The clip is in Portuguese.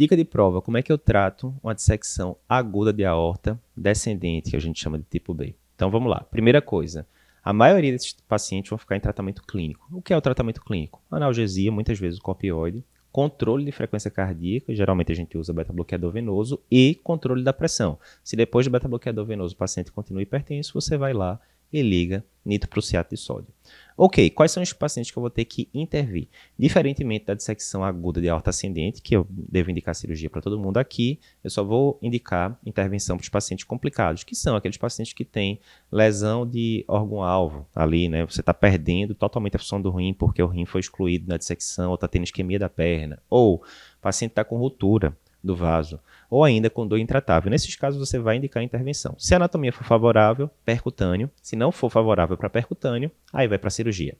Dica de prova: como é que eu trato uma dissecção aguda de aorta descendente, que a gente chama de tipo B? Então vamos lá. Primeira coisa, a maioria desses pacientes vão ficar em tratamento clínico. O que é o tratamento clínico? Analgesia, muitas vezes o copioide, controle de frequência cardíaca, geralmente a gente usa beta-bloqueador venoso, e controle da pressão. Se depois do beta-bloqueador venoso o paciente continua hipertenso, você vai lá e liga nitroprusiato de sódio. Ok, quais são os pacientes que eu vou ter que intervir? Diferentemente da dissecção aguda de aorta ascendente, que eu devo indicar cirurgia para todo mundo aqui, eu só vou indicar intervenção para os pacientes complicados, que são aqueles pacientes que têm lesão de órgão-alvo ali, né? Você está perdendo totalmente a função do rim porque o rim foi excluído na dissecção ou está tendo isquemia da perna, ou o paciente está com ruptura do vaso, ou ainda com dor intratável. Nesses casos, você vai indicar a intervenção. Se a anatomia for favorável, percutâneo. Se não for favorável para percutâneo, aí vai para cirurgia.